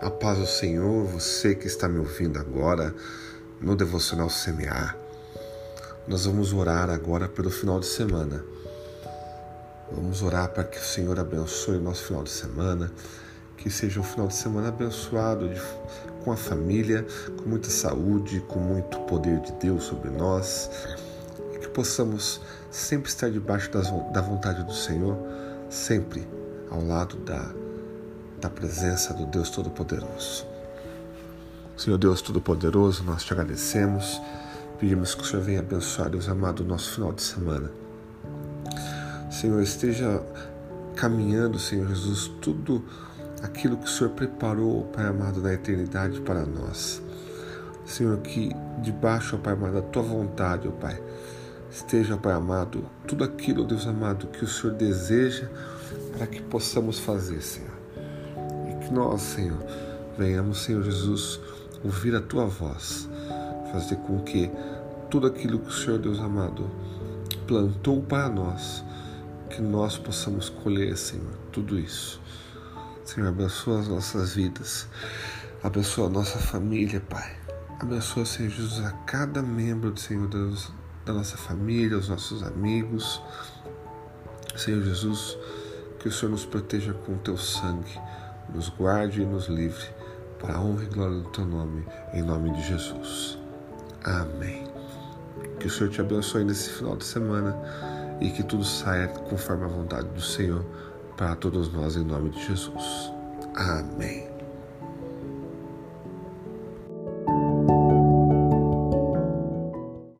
A paz do Senhor, você que está me ouvindo agora no Devocional Semear. Nós vamos orar agora pelo final de semana. Vamos orar para que o Senhor abençoe o nosso final de semana, que seja um final de semana abençoado de, com a família, com muita saúde, com muito poder de Deus sobre nós, e que possamos sempre estar debaixo das, da vontade do Senhor, sempre ao lado da, da presença do Deus Todo-Poderoso. Senhor Deus Todo-Poderoso, nós te agradecemos, pedimos que o Senhor venha abençoar, Deus amado, o nosso final de semana. Senhor, esteja caminhando, Senhor Jesus, tudo aquilo que o Senhor preparou, Pai amado, na eternidade para nós. Senhor, que debaixo, Pai amado, da tua vontade, ó Pai, esteja, Pai amado, tudo aquilo, Deus amado, que o Senhor deseja para que possamos fazer, Senhor. Que nós, Senhor, venhamos, Senhor Jesus, ouvir a tua voz, fazer com que tudo aquilo que o Senhor, Deus amado, plantou para nós, que nós possamos colher, Senhor, tudo isso. Senhor, abençoa as nossas vidas, abençoa a nossa família, Pai. Abençoa, Senhor Jesus, a cada membro do Senhor Deus, da nossa família, os nossos amigos. Senhor Jesus, que o Senhor nos proteja com o teu sangue, nos guarde e nos livre, para a honra e glória do teu nome, em nome de Jesus. Amém. Que o Senhor te abençoe nesse final de semana e que tudo saia conforme a vontade do Senhor para todos nós em nome de Jesus. Amém.